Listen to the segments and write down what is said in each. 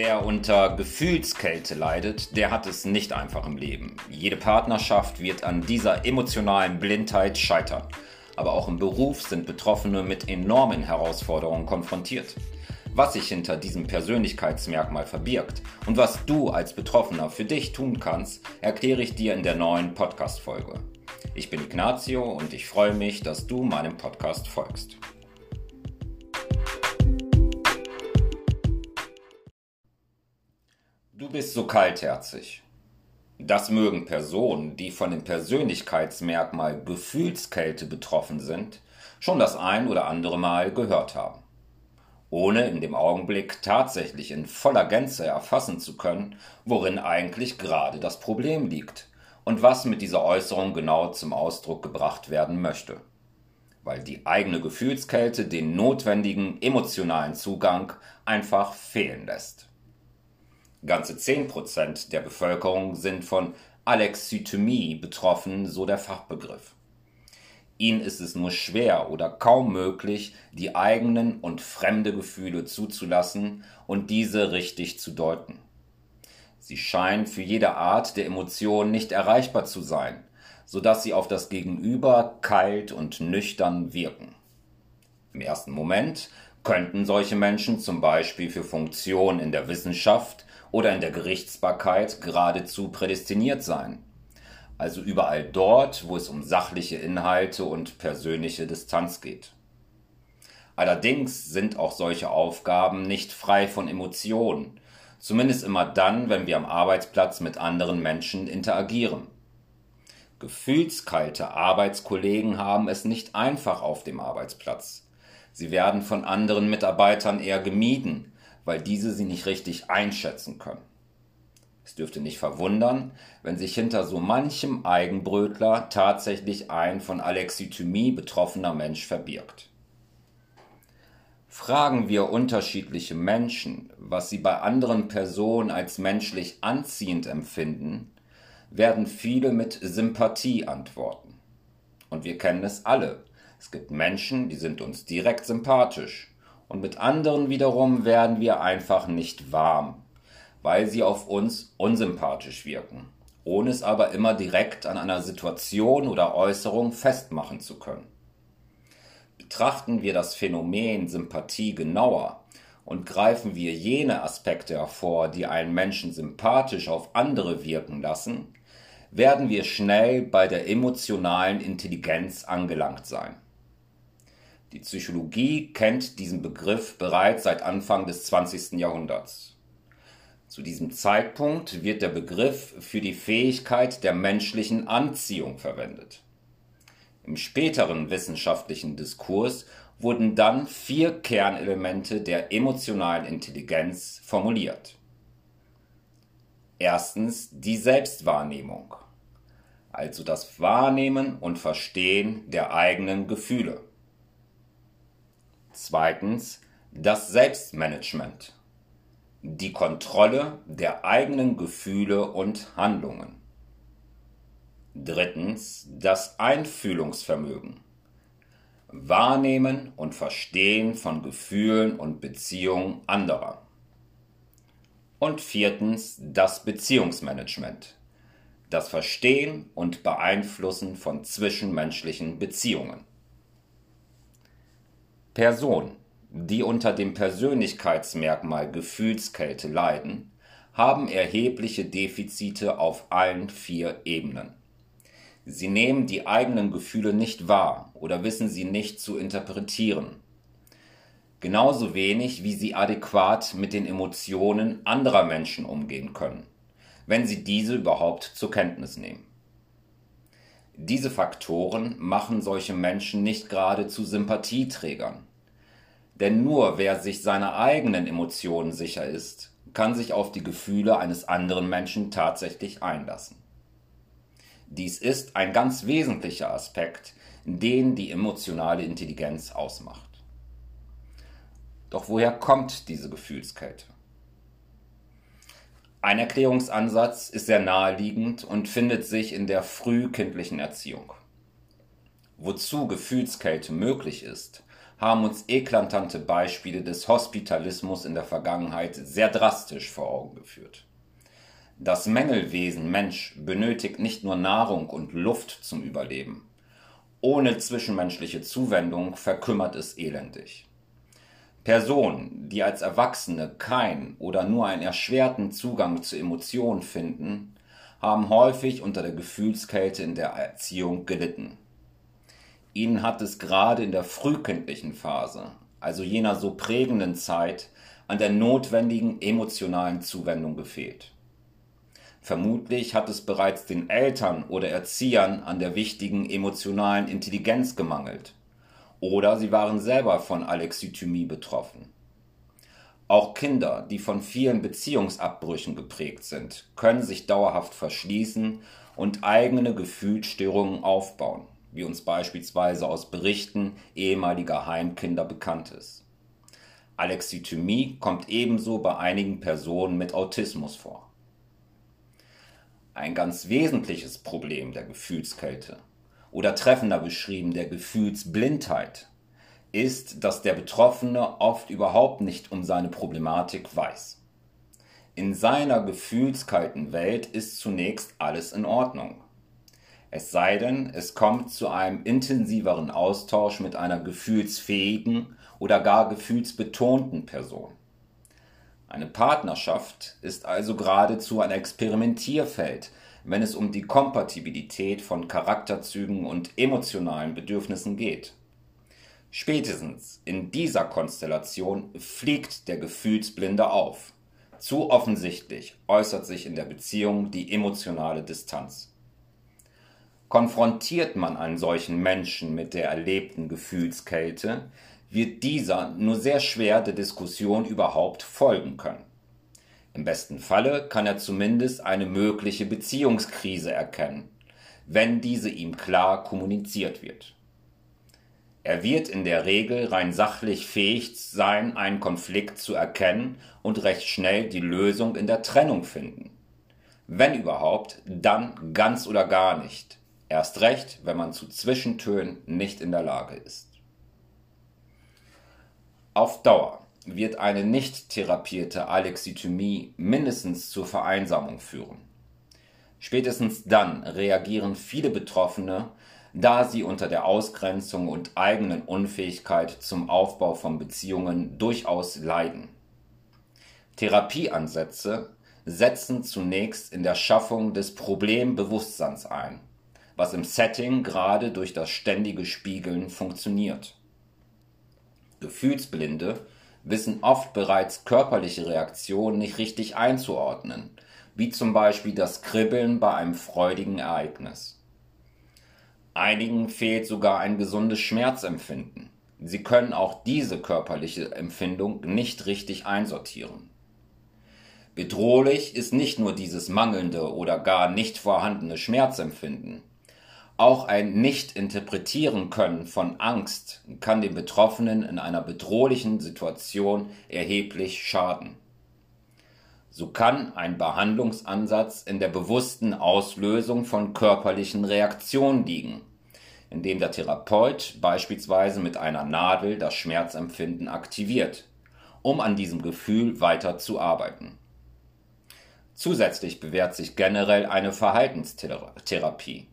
Wer unter Gefühlskälte leidet, der hat es nicht einfach im Leben. Jede Partnerschaft wird an dieser emotionalen Blindheit scheitern. Aber auch im Beruf sind Betroffene mit enormen Herausforderungen konfrontiert. Was sich hinter diesem Persönlichkeitsmerkmal verbirgt und was du als Betroffener für dich tun kannst, erkläre ich dir in der neuen Podcast-Folge. Ich bin Ignazio und ich freue mich, dass du meinem Podcast folgst. Du bist so kaltherzig. Das mögen Personen, die von dem Persönlichkeitsmerkmal Gefühlskälte betroffen sind, schon das ein oder andere Mal gehört haben. Ohne in dem Augenblick tatsächlich in voller Gänze erfassen zu können, worin eigentlich gerade das Problem liegt und was mit dieser Äußerung genau zum Ausdruck gebracht werden möchte. Weil die eigene Gefühlskälte den notwendigen emotionalen Zugang einfach fehlen lässt. Ganze 10% der Bevölkerung sind von Alexithymie betroffen, so der Fachbegriff. Ihnen ist es nur schwer oder kaum möglich, die eigenen und fremde Gefühle zuzulassen und diese richtig zu deuten. Sie scheinen für jede Art der Emotion nicht erreichbar zu sein, so dass sie auf das Gegenüber kalt und nüchtern wirken. Im ersten Moment könnten solche Menschen zum Beispiel für Funktionen in der Wissenschaft oder in der Gerichtsbarkeit geradezu prädestiniert sein. Also überall dort, wo es um sachliche Inhalte und persönliche Distanz geht. Allerdings sind auch solche Aufgaben nicht frei von Emotionen, zumindest immer dann, wenn wir am Arbeitsplatz mit anderen Menschen interagieren. Gefühlskalte Arbeitskollegen haben es nicht einfach auf dem Arbeitsplatz. Sie werden von anderen Mitarbeitern eher gemieden, weil diese sie nicht richtig einschätzen können. Es dürfte nicht verwundern, wenn sich hinter so manchem Eigenbrötler tatsächlich ein von Alexithymie betroffener Mensch verbirgt. Fragen wir unterschiedliche Menschen, was sie bei anderen Personen als menschlich anziehend empfinden, werden viele mit Sympathie antworten. Und wir kennen es alle. Es gibt Menschen, die sind uns direkt sympathisch und mit anderen wiederum werden wir einfach nicht warm, weil sie auf uns unsympathisch wirken, ohne es aber immer direkt an einer Situation oder Äußerung festmachen zu können. Betrachten wir das Phänomen Sympathie genauer und greifen wir jene Aspekte hervor, die einen Menschen sympathisch auf andere wirken lassen, werden wir schnell bei der emotionalen Intelligenz angelangt sein. Die Psychologie kennt diesen Begriff bereits seit Anfang des 20. Jahrhunderts. Zu diesem Zeitpunkt wird der Begriff für die Fähigkeit der menschlichen Anziehung verwendet. Im späteren wissenschaftlichen Diskurs wurden dann vier Kernelemente der emotionalen Intelligenz formuliert. Erstens die Selbstwahrnehmung, also das Wahrnehmen und Verstehen der eigenen Gefühle. Zweitens das Selbstmanagement. Die Kontrolle der eigenen Gefühle und Handlungen. Drittens das Einfühlungsvermögen. Wahrnehmen und Verstehen von Gefühlen und Beziehungen anderer. Und viertens das Beziehungsmanagement. Das Verstehen und Beeinflussen von zwischenmenschlichen Beziehungen. Personen, die unter dem Persönlichkeitsmerkmal Gefühlskälte leiden, haben erhebliche Defizite auf allen vier Ebenen. Sie nehmen die eigenen Gefühle nicht wahr oder wissen sie nicht zu interpretieren. Genauso wenig wie sie adäquat mit den Emotionen anderer Menschen umgehen können, wenn sie diese überhaupt zur Kenntnis nehmen. Diese Faktoren machen solche Menschen nicht gerade zu Sympathieträgern. Denn nur wer sich seiner eigenen Emotionen sicher ist, kann sich auf die Gefühle eines anderen Menschen tatsächlich einlassen. Dies ist ein ganz wesentlicher Aspekt, den die emotionale Intelligenz ausmacht. Doch woher kommt diese Gefühlskälte? Ein Erklärungsansatz ist sehr naheliegend und findet sich in der frühkindlichen Erziehung. Wozu Gefühlskälte möglich ist, haben uns eklatante Beispiele des Hospitalismus in der Vergangenheit sehr drastisch vor Augen geführt. Das Mängelwesen Mensch benötigt nicht nur Nahrung und Luft zum Überleben. Ohne zwischenmenschliche Zuwendung verkümmert es elendig. Personen, die als Erwachsene kein oder nur einen erschwerten Zugang zu Emotionen finden, haben häufig unter der Gefühlskälte in der Erziehung gelitten. Ihnen hat es gerade in der frühkindlichen Phase, also jener so prägenden Zeit, an der notwendigen emotionalen Zuwendung gefehlt. Vermutlich hat es bereits den Eltern oder Erziehern an der wichtigen emotionalen Intelligenz gemangelt. Oder sie waren selber von Alexithymie betroffen. Auch Kinder, die von vielen Beziehungsabbrüchen geprägt sind, können sich dauerhaft verschließen und eigene Gefühlsstörungen aufbauen, wie uns beispielsweise aus Berichten ehemaliger Heimkinder bekannt ist. Alexithymie kommt ebenso bei einigen Personen mit Autismus vor. Ein ganz wesentliches Problem der Gefühlskälte oder treffender beschrieben der Gefühlsblindheit ist, dass der Betroffene oft überhaupt nicht um seine Problematik weiß. In seiner gefühlskalten Welt ist zunächst alles in Ordnung. Es sei denn, es kommt zu einem intensiveren Austausch mit einer gefühlsfähigen oder gar gefühlsbetonten Person. Eine Partnerschaft ist also geradezu ein Experimentierfeld, wenn es um die Kompatibilität von Charakterzügen und emotionalen Bedürfnissen geht. Spätestens in dieser Konstellation fliegt der Gefühlsblinde auf. Zu offensichtlich äußert sich in der Beziehung die emotionale Distanz. Konfrontiert man einen solchen Menschen mit der erlebten Gefühlskälte, wird dieser nur sehr schwer der Diskussion überhaupt folgen können. Im besten Falle kann er zumindest eine mögliche Beziehungskrise erkennen, wenn diese ihm klar kommuniziert wird. Er wird in der Regel rein sachlich fähig sein, einen Konflikt zu erkennen und recht schnell die Lösung in der Trennung finden. Wenn überhaupt, dann ganz oder gar nicht. Erst recht, wenn man zu Zwischentönen nicht in der Lage ist. Auf Dauer wird eine nicht therapierte Alexithymie mindestens zur Vereinsamung führen. Spätestens dann reagieren viele Betroffene da sie unter der Ausgrenzung und eigenen Unfähigkeit zum Aufbau von Beziehungen durchaus leiden. Therapieansätze setzen zunächst in der Schaffung des Problembewusstseins ein, was im Setting gerade durch das ständige Spiegeln funktioniert. Gefühlsblinde wissen oft bereits körperliche Reaktionen nicht richtig einzuordnen, wie zum Beispiel das Kribbeln bei einem freudigen Ereignis. Einigen fehlt sogar ein gesundes Schmerzempfinden. Sie können auch diese körperliche Empfindung nicht richtig einsortieren. Bedrohlich ist nicht nur dieses mangelnde oder gar nicht vorhandene Schmerzempfinden. Auch ein Nicht-Interpretieren können von Angst kann dem Betroffenen in einer bedrohlichen Situation erheblich schaden. So kann ein Behandlungsansatz in der bewussten Auslösung von körperlichen Reaktionen liegen indem der Therapeut beispielsweise mit einer Nadel das Schmerzempfinden aktiviert, um an diesem Gefühl weiter zu arbeiten. Zusätzlich bewährt sich generell eine Verhaltenstherapie.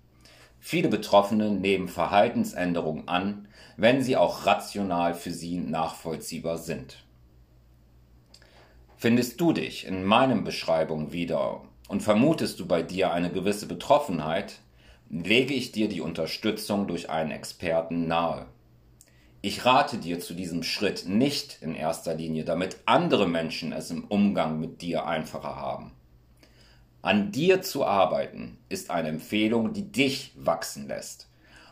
Viele Betroffene nehmen Verhaltensänderungen an, wenn sie auch rational für sie nachvollziehbar sind. Findest du dich in meinen Beschreibungen wieder und vermutest du bei dir eine gewisse Betroffenheit, lege ich dir die Unterstützung durch einen Experten nahe. Ich rate dir zu diesem Schritt nicht in erster Linie, damit andere Menschen es im Umgang mit dir einfacher haben. An dir zu arbeiten ist eine Empfehlung, die dich wachsen lässt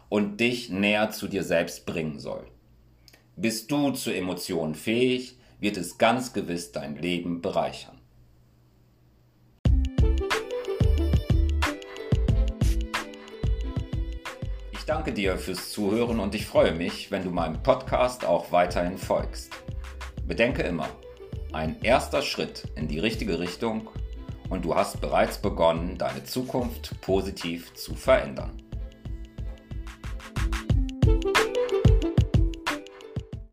und dich näher zu dir selbst bringen soll. Bist du zu Emotionen fähig, wird es ganz gewiss dein Leben bereichern. Ich danke dir fürs Zuhören und ich freue mich, wenn du meinem Podcast auch weiterhin folgst. Bedenke immer, ein erster Schritt in die richtige Richtung und du hast bereits begonnen, deine Zukunft positiv zu verändern.